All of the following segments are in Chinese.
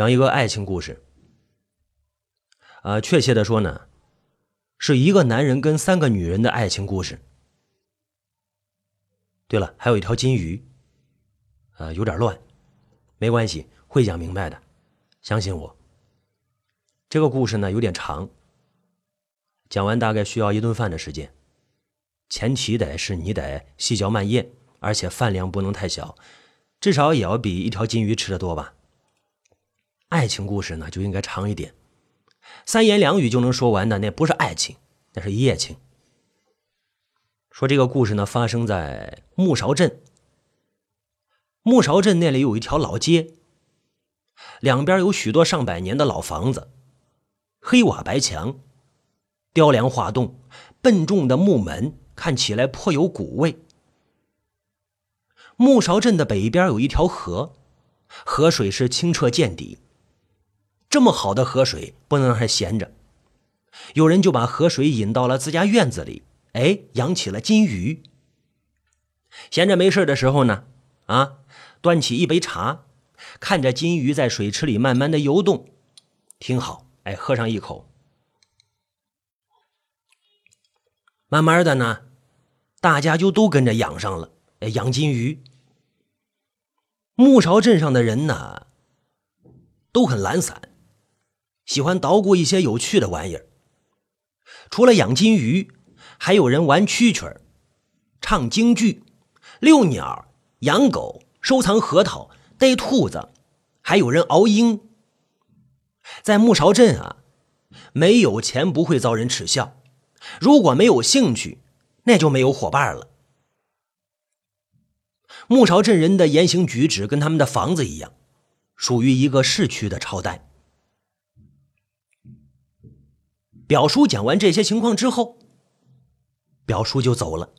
讲一个爱情故事。呃，确切的说呢，是一个男人跟三个女人的爱情故事。对了，还有一条金鱼。呃，有点乱，没关系，会讲明白的，相信我。这个故事呢有点长，讲完大概需要一顿饭的时间。前提得是你得细嚼慢咽，而且饭量不能太小，至少也要比一条金鱼吃的多吧。爱情故事呢就应该长一点，三言两语就能说完的那不是爱情，那是一夜情。说这个故事呢发生在木勺镇。木勺镇那里有一条老街，两边有许多上百年的老房子，黑瓦白墙，雕梁画栋，笨重的木门看起来颇有古味。木勺镇的北边有一条河，河水是清澈见底。这么好的河水不能让它闲着，有人就把河水引到了自家院子里，哎，养起了金鱼。闲着没事的时候呢，啊，端起一杯茶，看着金鱼在水池里慢慢的游动，挺好。哎，喝上一口，慢慢的呢，大家就都跟着养上了，哎，养金鱼。木勺镇上的人呢，都很懒散。喜欢捣鼓一些有趣的玩意儿。除了养金鱼，还有人玩蛐蛐儿、唱京剧、遛鸟、养狗、收藏核桃、逮兔子，还有人熬鹰。在木勺镇啊，没有钱不会遭人耻笑，如果没有兴趣，那就没有伙伴了。木勺镇人的言行举止跟他们的房子一样，属于一个市区的朝代。表叔讲完这些情况之后，表叔就走了。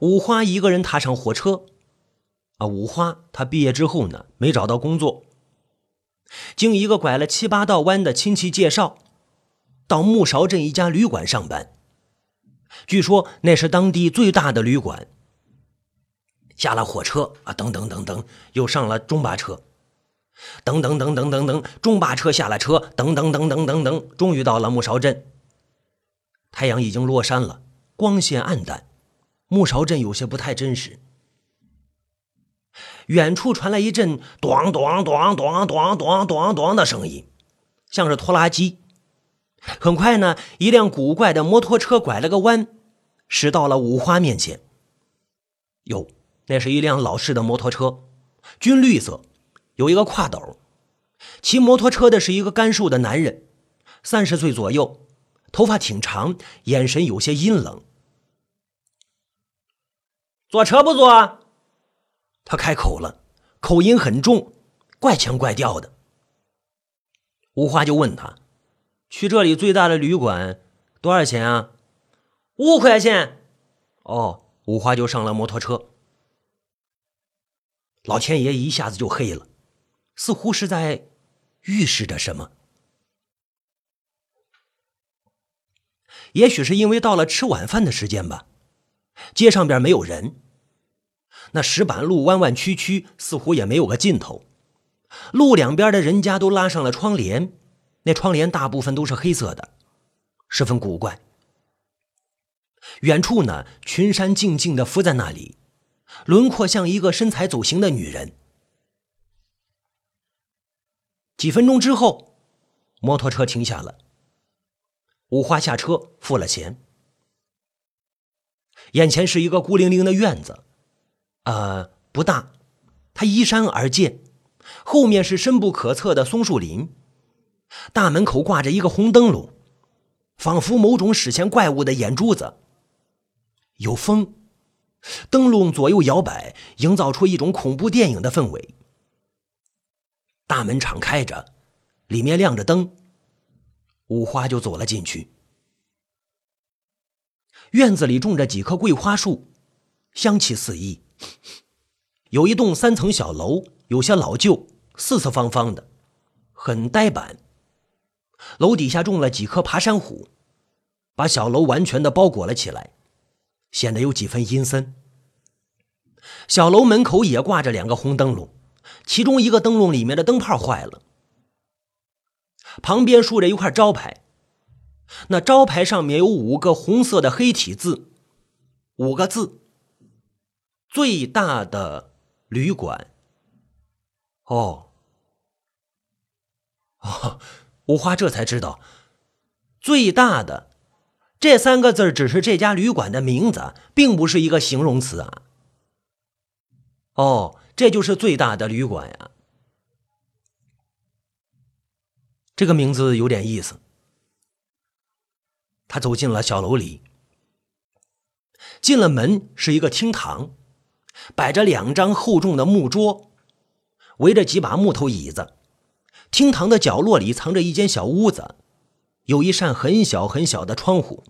五花一个人踏上火车，啊，五花他毕业之后呢，没找到工作，经一个拐了七八道弯的亲戚介绍，到木勺镇一家旅馆上班。据说那是当地最大的旅馆。下了火车啊，等等等等，又上了中巴车。等等等等等等，中巴车下了车，等等等等等等，终于到了木勺镇。太阳已经落山了，光线暗淡，木勺镇有些不太真实。远处传来一阵“咚咚咚咚咚咚咚咚”的声音，像是拖拉机。很快呢，一辆古怪的摩托车拐了个弯，驶到了五花面前。哟，那是一辆老式的摩托车，军绿色。有一个挎斗，骑摩托车的是一个干瘦的男人，三十岁左右，头发挺长，眼神有些阴冷。坐车不坐？他开口了，口音很重，怪腔怪调的。吴花就问他：“去这里最大的旅馆多少钱啊？”“五块钱。”哦，吴花就上了摩托车。老天爷一下子就黑了。似乎是在预示着什么。也许是因为到了吃晚饭的时间吧，街上边没有人，那石板路弯弯曲曲，似乎也没有个尽头。路两边的人家都拉上了窗帘，那窗帘大部分都是黑色的，十分古怪。远处呢，群山静静的伏在那里，轮廓像一个身材走形的女人。几分钟之后，摩托车停下了。五花下车，付了钱。眼前是一个孤零零的院子，呃，不大，它依山而建，后面是深不可测的松树林。大门口挂着一个红灯笼，仿佛某种史前怪物的眼珠子。有风，灯笼左右摇摆，营造出一种恐怖电影的氛围。大门敞开着，里面亮着灯，五花就走了进去。院子里种着几棵桂花树，香气四溢。有一栋三层小楼，有些老旧，四四方方的，很呆板。楼底下种了几棵爬山虎，把小楼完全的包裹了起来，显得有几分阴森。小楼门口也挂着两个红灯笼。其中一个灯笼里面的灯泡坏了，旁边竖着一块招牌，那招牌上面有五个红色的黑体字，五个字：“最大的旅馆。”哦，哦，五花这才知道，“最大的”这三个字只是这家旅馆的名字，并不是一个形容词啊。哦。这就是最大的旅馆呀！这个名字有点意思。他走进了小楼里，进了门是一个厅堂，摆着两张厚重的木桌，围着几把木头椅子。厅堂的角落里藏着一间小屋子，有一扇很小很小的窗户，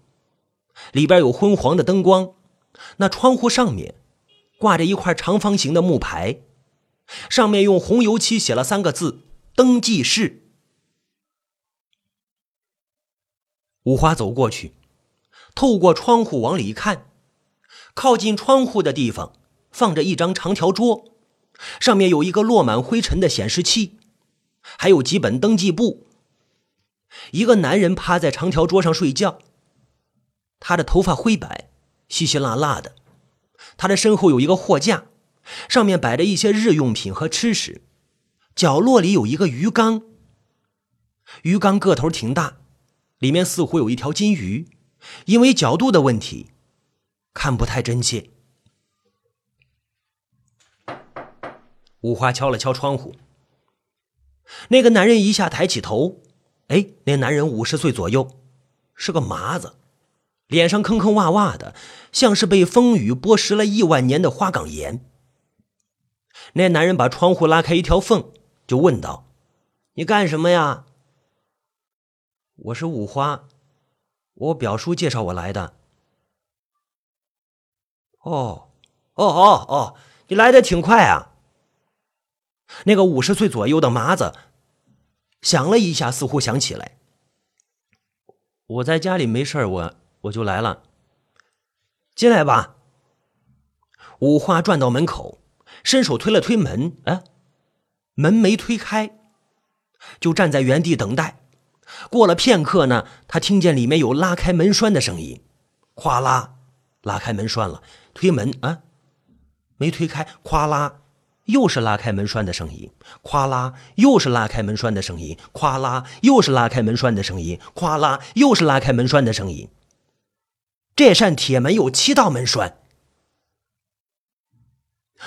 里边有昏黄的灯光。那窗户上面。挂着一块长方形的木牌，上面用红油漆写了三个字“登记室”。五花走过去，透过窗户往里看，靠近窗户的地方放着一张长条桌，上面有一个落满灰尘的显示器，还有几本登记簿。一个男人趴在长条桌上睡觉，他的头发灰白，稀稀拉拉的。他的身后有一个货架，上面摆着一些日用品和吃食。角落里有一个鱼缸，鱼缸个头挺大，里面似乎有一条金鱼，因为角度的问题，看不太真切。五花敲了敲窗户，那个男人一下抬起头，哎，那男人五十岁左右，是个麻子。脸上坑坑洼洼的，像是被风雨剥蚀了亿万年的花岗岩。那男人把窗户拉开一条缝，就问道：“你干什么呀？”“我是五花，我表叔介绍我来的。”“哦，哦哦哦，你来的挺快啊。”那个五十岁左右的麻子想了一下，似乎想起来：“我在家里没事我。”我就来了，进来吧。五花转到门口，伸手推了推门，哎，门没推开，就站在原地等待。过了片刻呢，他听见里面有拉开门栓的声音，哗啦，拉开门栓了。推门啊，没推开，哗啦，又是拉开门栓的声音，哗啦，又是拉开门栓的声音，哗啦，又是拉开门栓的声音，哗啦，又是拉开门栓的声音。这扇铁门有七道门栓，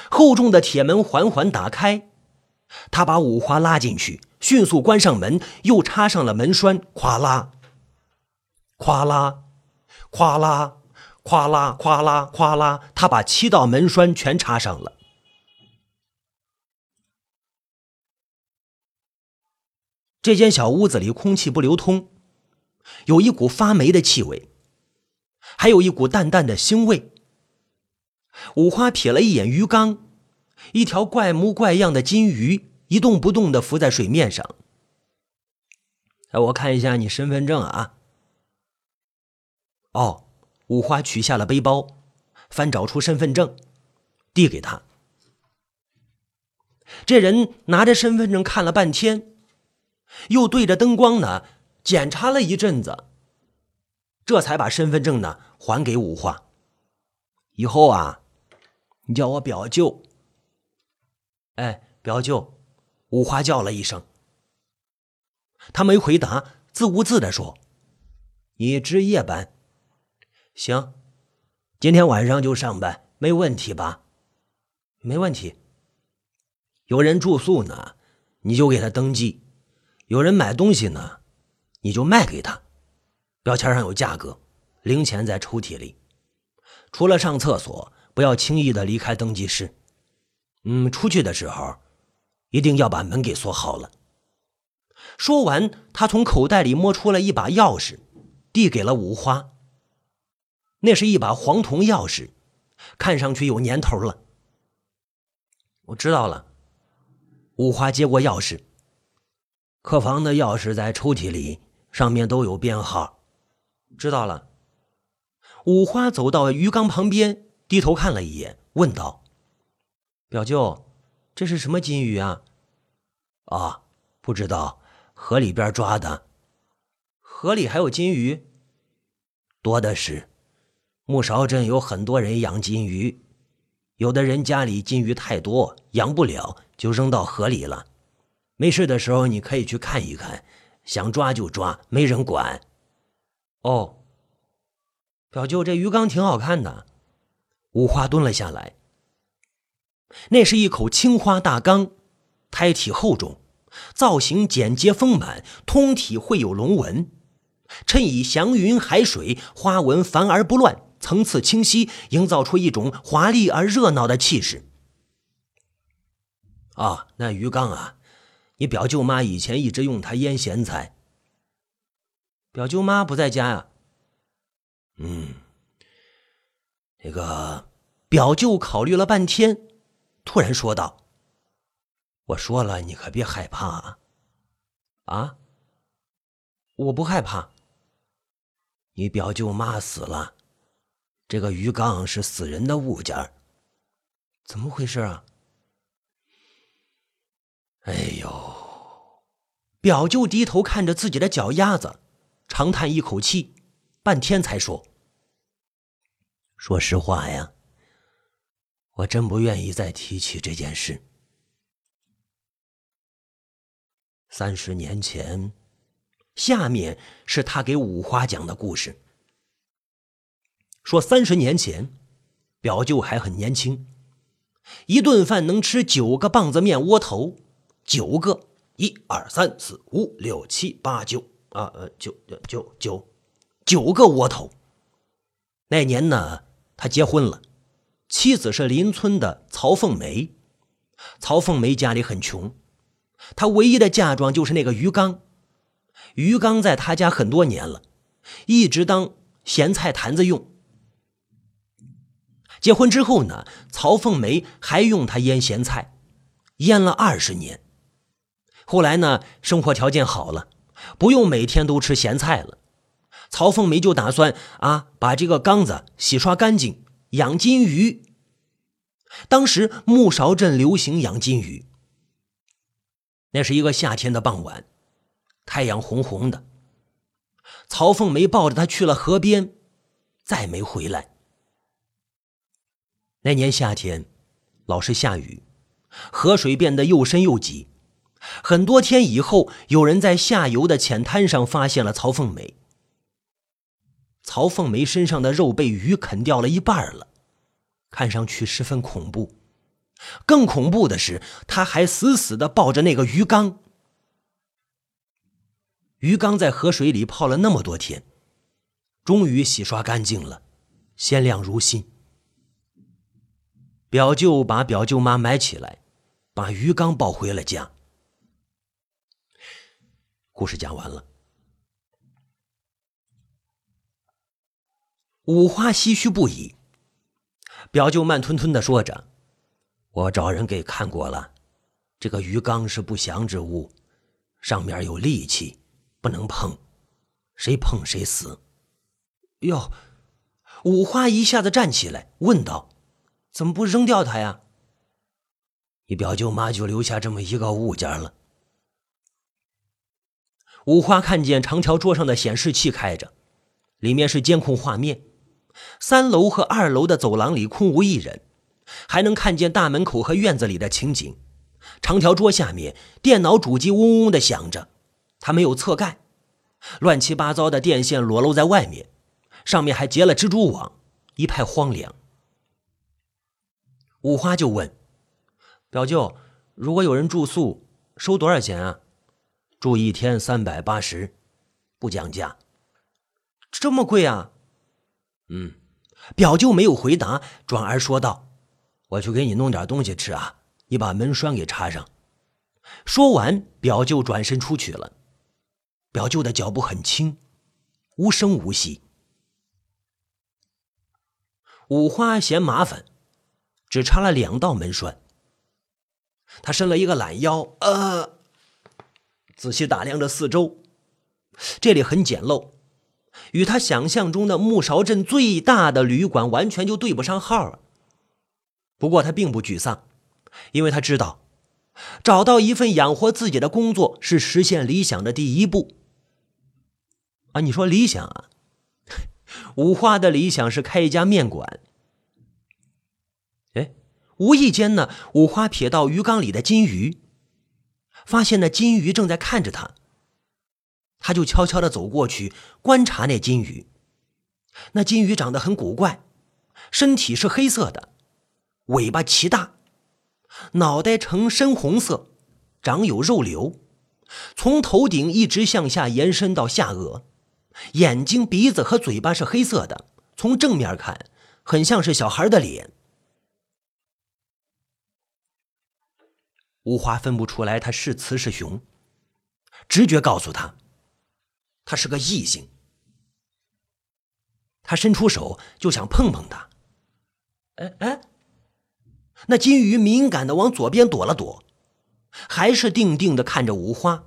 厚重的铁门缓缓打开，他把五花拉进去，迅速关上门，又插上了门栓，咵啦，咵啦，咵啦，咵啦，咵啦，咵啦，他把七道门栓全插上了。这间小屋子里空气不流通，有一股发霉的气味。还有一股淡淡的腥味。五花瞥了一眼鱼缸，一条怪模怪样的金鱼一动不动的浮在水面上。哎，我看一下你身份证啊。哦，五花取下了背包，翻找出身份证，递给他。这人拿着身份证看了半天，又对着灯光呢检查了一阵子。这才把身份证呢还给五花。以后啊，你叫我表舅。哎，表舅，五花叫了一声。他没回答，自顾自的说：“你值夜班，行，今天晚上就上班，没问题吧？没问题。有人住宿呢，你就给他登记；有人买东西呢，你就卖给他。”标签上有价格，零钱在抽屉里。除了上厕所，不要轻易的离开登记室。嗯，出去的时候，一定要把门给锁好了。说完，他从口袋里摸出了一把钥匙，递给了五花。那是一把黄铜钥匙，看上去有年头了。我知道了。五花接过钥匙，客房的钥匙在抽屉里，上面都有编号。知道了。五花走到鱼缸旁边，低头看了一眼，问道：“表舅，这是什么金鱼啊？啊，不知道，河里边抓的。河里还有金鱼？多的是。木勺镇有很多人养金鱼，有的人家里金鱼太多，养不了，就扔到河里了。没事的时候，你可以去看一看，想抓就抓，没人管。哦，表舅，这鱼缸挺好看的。五花蹲了下来。那是一口青花大缸，胎体厚重，造型简洁丰满，通体绘有龙纹，衬以祥云海水，花纹繁而不乱，层次清晰，营造出一种华丽而热闹的气势。啊，那鱼缸啊，你表舅妈以前一直用它腌咸菜。表舅妈不在家呀？嗯，那个表舅考虑了半天，突然说道：“我说了，你可别害怕啊！啊，我不害怕。你表舅妈死了，这个鱼缸是死人的物件怎么回事啊？哎呦！表舅低头看着自己的脚丫子。”长叹一口气，半天才说：“说实话呀，我真不愿意再提起这件事。三十年前，下面是他给五花讲的故事。说三十年前，表舅还很年轻，一顿饭能吃九个棒子面窝头，九个，一二三四五六七八九。”啊呃，九九九九个窝头。那年呢，他结婚了，妻子是邻村的曹凤梅。曹凤梅家里很穷，她唯一的嫁妆就是那个鱼缸。鱼缸在他家很多年了，一直当咸菜坛子用。结婚之后呢，曹凤梅还用它腌咸菜，腌了二十年。后来呢，生活条件好了。不用每天都吃咸菜了，曹凤梅就打算啊，把这个缸子洗刷干净，养金鱼。当时木勺镇流行养金鱼。那是一个夏天的傍晚，太阳红红的。曹凤梅抱着他去了河边，再没回来。那年夏天，老是下雨，河水变得又深又急。很多天以后，有人在下游的浅滩上发现了曹凤梅。曹凤梅身上的肉被鱼啃掉了一半了，看上去十分恐怖。更恐怖的是，她还死死的抱着那个鱼缸。鱼缸在河水里泡了那么多天，终于洗刷干净了，鲜亮如新。表舅把表舅妈埋起来，把鱼缸抱回了家。故事讲完了，五花唏嘘不已。表舅慢吞吞的说着：“我找人给看过了，这个鱼缸是不祥之物，上面有戾气，不能碰，谁碰谁死。”哟，五花一下子站起来，问道：“怎么不扔掉它呀？你表舅妈就留下这么一个物件了。”五花看见长条桌上的显示器开着，里面是监控画面。三楼和二楼的走廊里空无一人，还能看见大门口和院子里的情景。长条桌下面，电脑主机嗡嗡的响着，它没有侧盖，乱七八糟的电线裸露在外面，上面还结了蜘蛛网，一派荒凉。五花就问：“表舅，如果有人住宿，收多少钱啊？”住一天三百八十，不讲价。这么贵啊？嗯，表舅没有回答，转而说道：“我去给你弄点东西吃啊，你把门栓给插上。”说完，表舅转身出去了。表舅的脚步很轻，无声无息。五花嫌麻烦，只插了两道门栓。他伸了一个懒腰，呃。仔细打量着四周，这里很简陋，与他想象中的木勺镇最大的旅馆完全就对不上号了。不过他并不沮丧，因为他知道，找到一份养活自己的工作是实现理想的第一步。啊，你说理想啊？五花的理想是开一家面馆。哎，无意间呢，五花瞥到鱼缸里的金鱼，发现那金鱼正在看着他，他就悄悄的走过去观察那金鱼。那金鱼长得很古怪，身体是黑色的，尾巴奇大，脑袋呈深红色，长有肉瘤，从头顶一直向下延伸到下颚。眼睛、鼻子和嘴巴是黑色的，从正面看，很像是小孩的脸。五花分不出来他是雌是雄，直觉告诉他，他是个异性。他伸出手就想碰碰他，哎哎，那金鱼敏感的往左边躲了躲，还是定定的看着五花。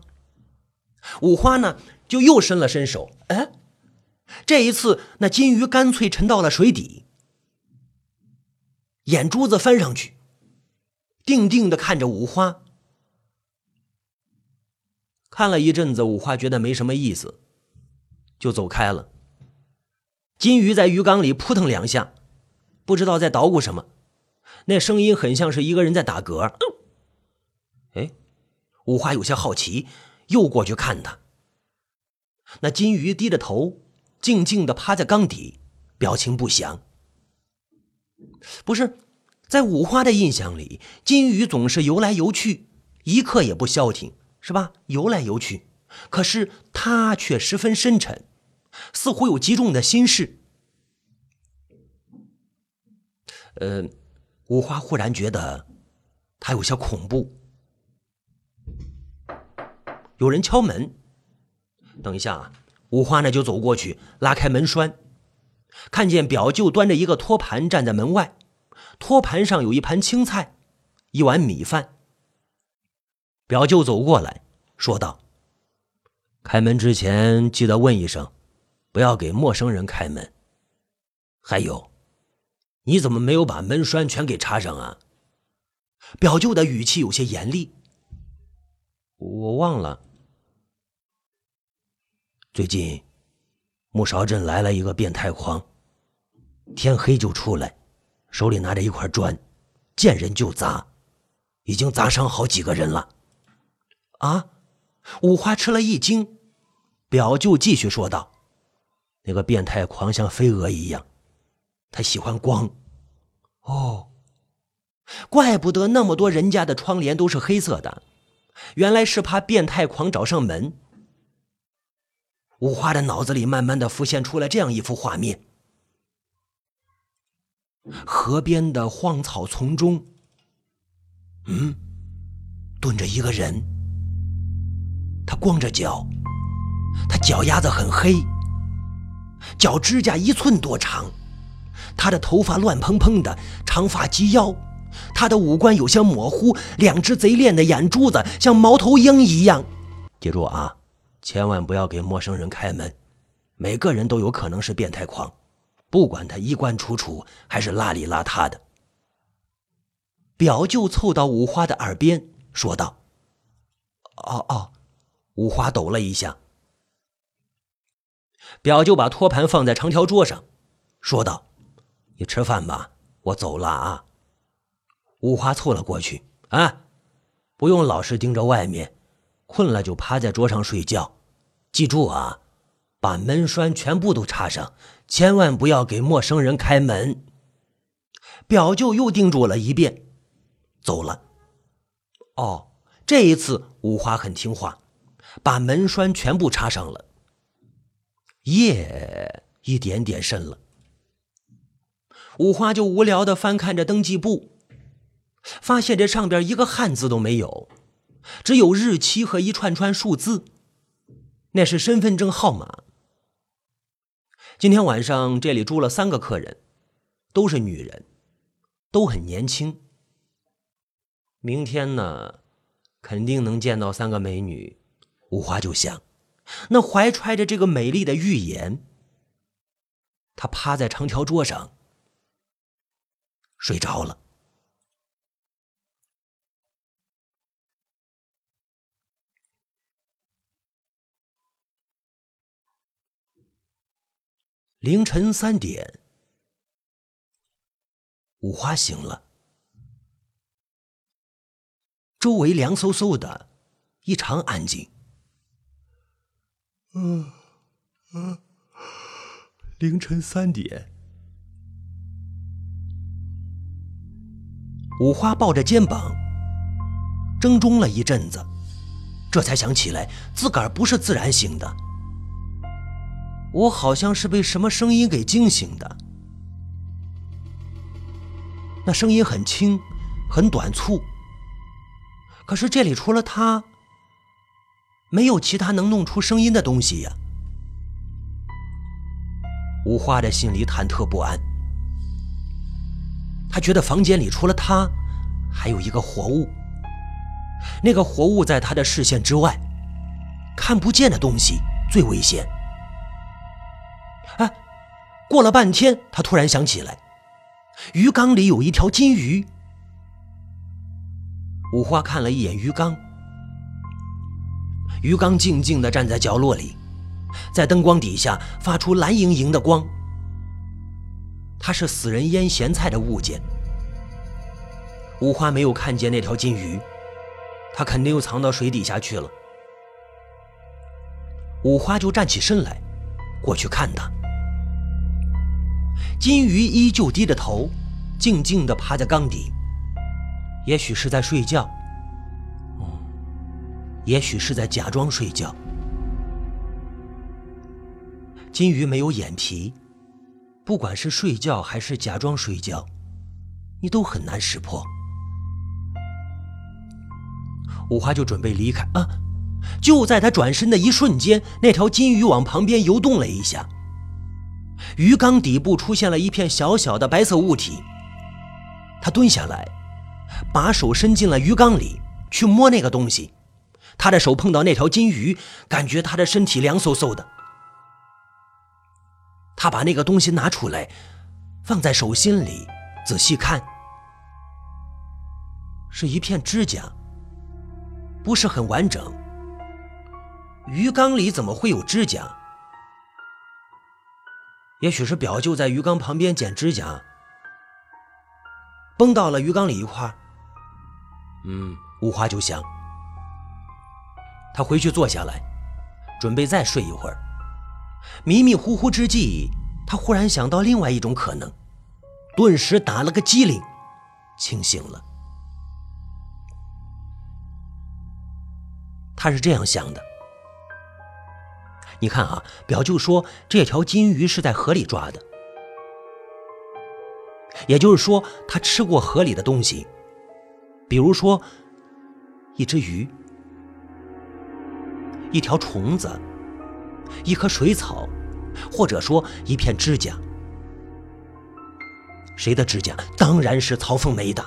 五花呢？就又伸了伸手，哎，这一次那金鱼干脆沉到了水底，眼珠子翻上去，定定的看着五花。看了一阵子，五花觉得没什么意思，就走开了。金鱼在鱼缸里扑腾两下，不知道在捣鼓什么，那声音很像是一个人在打嗝。哎，五花有些好奇，又过去看他。那金鱼低着头，静静的趴在缸底，表情不详。不是，在五花的印象里，金鱼总是游来游去，一刻也不消停，是吧？游来游去，可是它却十分深沉，似乎有极重的心事。呃，五花忽然觉得它有些恐怖。有人敲门。等一下啊！五花呢就走过去拉开门栓，看见表舅端着一个托盘站在门外，托盘上有一盘青菜，一碗米饭。表舅走过来说道：“开门之前记得问一声，不要给陌生人开门。还有，你怎么没有把门栓全给插上啊？”表舅的语气有些严厉。我忘了。最近，木勺镇来了一个变态狂，天黑就出来，手里拿着一块砖，见人就砸，已经砸伤好几个人了。啊！五花吃了一惊，表舅继续说道：“那个变态狂像飞蛾一样，他喜欢光。哦，怪不得那么多人家的窗帘都是黑色的，原来是怕变态狂找上门。”五花的脑子里慢慢的浮现出了这样一幅画面：河边的荒草丛中，嗯，蹲着一个人，他光着脚，他脚丫子很黑，脚指甲一寸多长，他的头发乱蓬蓬的，长发及腰，他的五官有些模糊，两只贼链的眼珠子像猫头鹰一样。记住啊！千万不要给陌生人开门，每个人都有可能是变态狂，不管他衣冠楚楚还是邋里邋遢的。表舅凑到五花的耳边说道：“哦哦。”五花抖了一下。表舅把托盘放在长条桌上，说道：“你吃饭吧，我走了啊。”五花凑了过去，啊，不用老是盯着外面。困了就趴在桌上睡觉，记住啊，把门栓全部都插上，千万不要给陌生人开门。表舅又叮嘱了一遍，走了。哦，这一次五花很听话，把门栓全部插上了。夜一点点深了，五花就无聊的翻看着登记簿，发现这上边一个汉字都没有。只有日期和一串串数字，那是身份证号码。今天晚上这里住了三个客人，都是女人，都很年轻。明天呢，肯定能见到三个美女。五花就想，那怀揣着这个美丽的预言，他趴在长条桌上睡着了。凌晨三点，五花醒了，周围凉飕飕的，异常安静。嗯嗯，凌晨三点，五花抱着肩膀，怔中了一阵子，这才想起来自个儿不是自然醒的，我好像是被什么声音给惊醒的。那声音很轻，很短促，可是这里除了他。没有其他能弄出声音的东西呀！无花的心里忐忑不安，他觉得房间里除了他，还有一个活物。那个活物在他的视线之外，看不见的东西最危险。过了半天，他突然想起来，鱼缸里有一条金鱼。五花看了一眼鱼缸。鱼缸静静地站在角落里，在灯光底下发出蓝莹莹的光。它是死人腌咸菜的物件。五花没有看见那条金鱼，它肯定又藏到水底下去了。五花就站起身来，过去看它。金鱼依旧低着头，静静地趴在缸底，也许是在睡觉。也许是在假装睡觉。金鱼没有眼皮，不管是睡觉还是假装睡觉，你都很难识破。五花就准备离开啊！就在他转身的一瞬间，那条金鱼往旁边游动了一下，鱼缸底部出现了一片小小的白色物体。他蹲下来，把手伸进了鱼缸里去摸那个东西。他的手碰到那条金鱼，感觉他的身体凉飕飕的。他把那个东西拿出来，放在手心里，仔细看，是一片指甲，不是很完整。鱼缸里怎么会有指甲？也许是表舅在鱼缸旁边剪指甲，崩到了鱼缸里一块嗯，五花就想。他回去坐下来，准备再睡一会儿。迷迷糊糊之际，他忽然想到另外一种可能，顿时打了个激灵，清醒了。他是这样想的：你看啊，表舅说这条金鱼是在河里抓的，也就是说，他吃过河里的东西，比如说一只鱼。一条虫子，一棵水草，或者说一片指甲。谁的指甲？当然是曹凤梅的。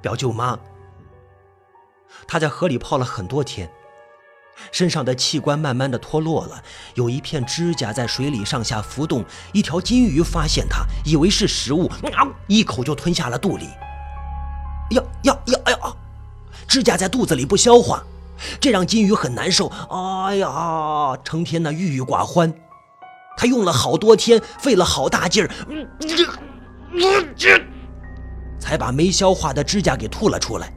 表舅妈，她在河里泡了很多天，身上的器官慢慢的脱落了，有一片指甲在水里上下浮动。一条金鱼发现它，以为是食物，一口就吞下了肚里。呀呀呀！哎呀！指甲在肚子里不消化，这让金鱼很难受。哎呀，成天的郁郁寡欢。他用了好多天，费了好大劲儿，才把没消化的指甲给吐了出来。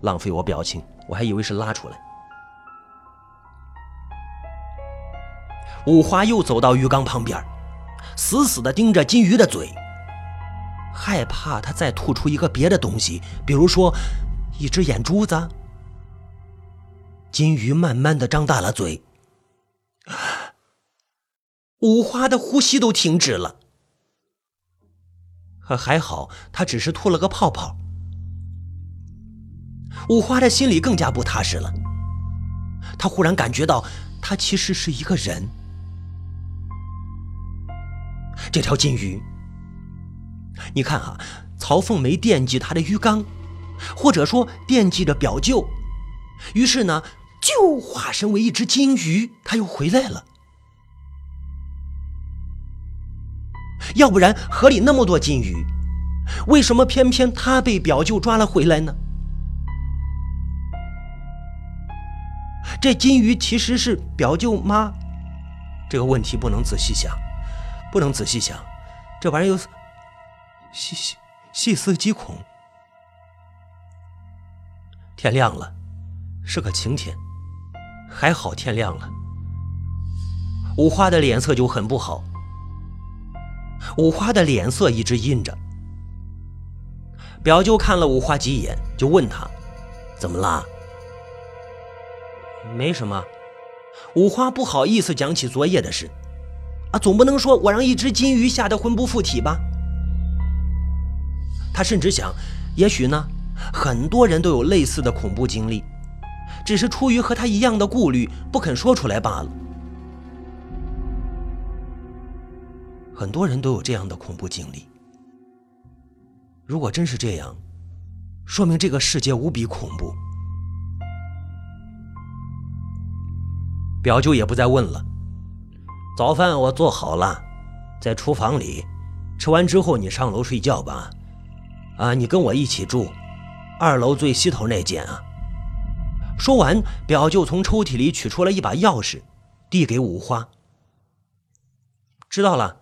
浪费我表情，我还以为是拉出来。五花又走到鱼缸旁边，死死地盯着金鱼的嘴，害怕它再吐出一个别的东西，比如说。一只眼珠子，金鱼慢慢的张大了嘴，五花的呼吸都停止了。可还好，他只是吐了个泡泡。五花的心里更加不踏实了，他忽然感觉到，他其实是一个人。这条金鱼，你看啊，曹凤梅惦记他的鱼缸。或者说惦记着表舅，于是呢，就化身为一只金鱼，他又回来了。要不然河里那么多金鱼，为什么偏偏他被表舅抓了回来呢？这金鱼其实是表舅妈？这个问题不能仔细想，不能仔细想，这玩意儿细细细思极恐。天亮了，是个晴天，还好天亮了。五花的脸色就很不好，五花的脸色一直阴着。表舅看了五花几眼，就问他：“怎么啦？”“没什么。”五花不好意思讲起昨夜的事。啊，总不能说我让一只金鱼吓得魂不附体吧？他甚至想，也许呢，很多人都有类似的恐怖经历，只是出于和他一样的顾虑，不肯说出来罢了。很多人都有这样的恐怖经历。如果真是这样，说明这个世界无比恐怖。表舅也不再问了。早饭我做好了，在厨房里，吃完之后你上楼睡觉吧。啊，你跟我一起住，二楼最西头那间啊。说完，表舅从抽屉里取出了一把钥匙，递给五花。知道了。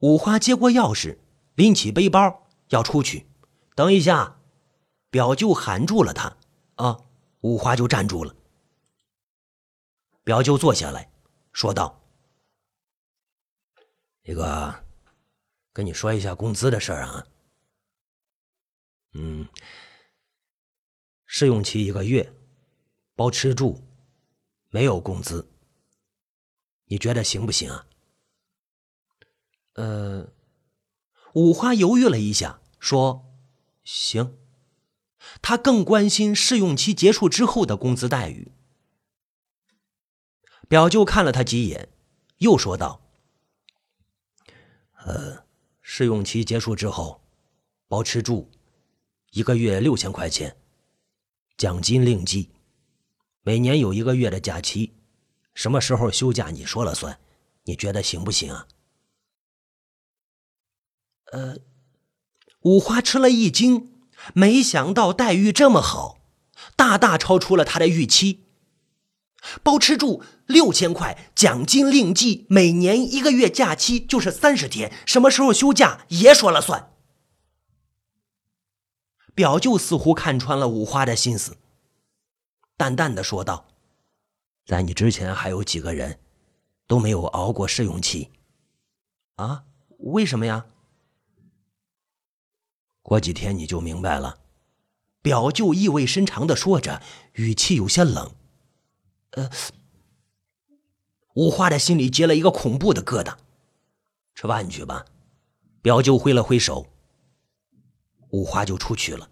五花接过钥匙，拎起背包要出去。等一下，表舅喊住了他。啊，五花就站住了。表舅坐下来，说道：“这个，跟你说一下工资的事儿啊。嗯，试用期一个月，包吃住，没有工资。你觉得行不行啊？”呃，五花犹豫了一下，说：“行。”他更关心试用期结束之后的工资待遇。表舅看了他几眼，又说道：“呃，试用期结束之后，包吃住，一个月六千块钱，奖金另计，每年有一个月的假期，什么时候休假你说了算，你觉得行不行啊？”呃，五花吃了一惊，没想到待遇这么好，大大超出了他的预期。包吃住六千块，奖金另计，每年一个月假期就是三十天，什么时候休假爷说了算。表舅似乎看穿了五花的心思，淡淡的说道：“在你之前还有几个人，都没有熬过试用期。啊？为什么呀？”过几天你就明白了，表舅意味深长的说着，语气有些冷。呃，五花的心里结了一个恐怖的疙瘩。吃饭去吧，表舅挥了挥手，五花就出去了。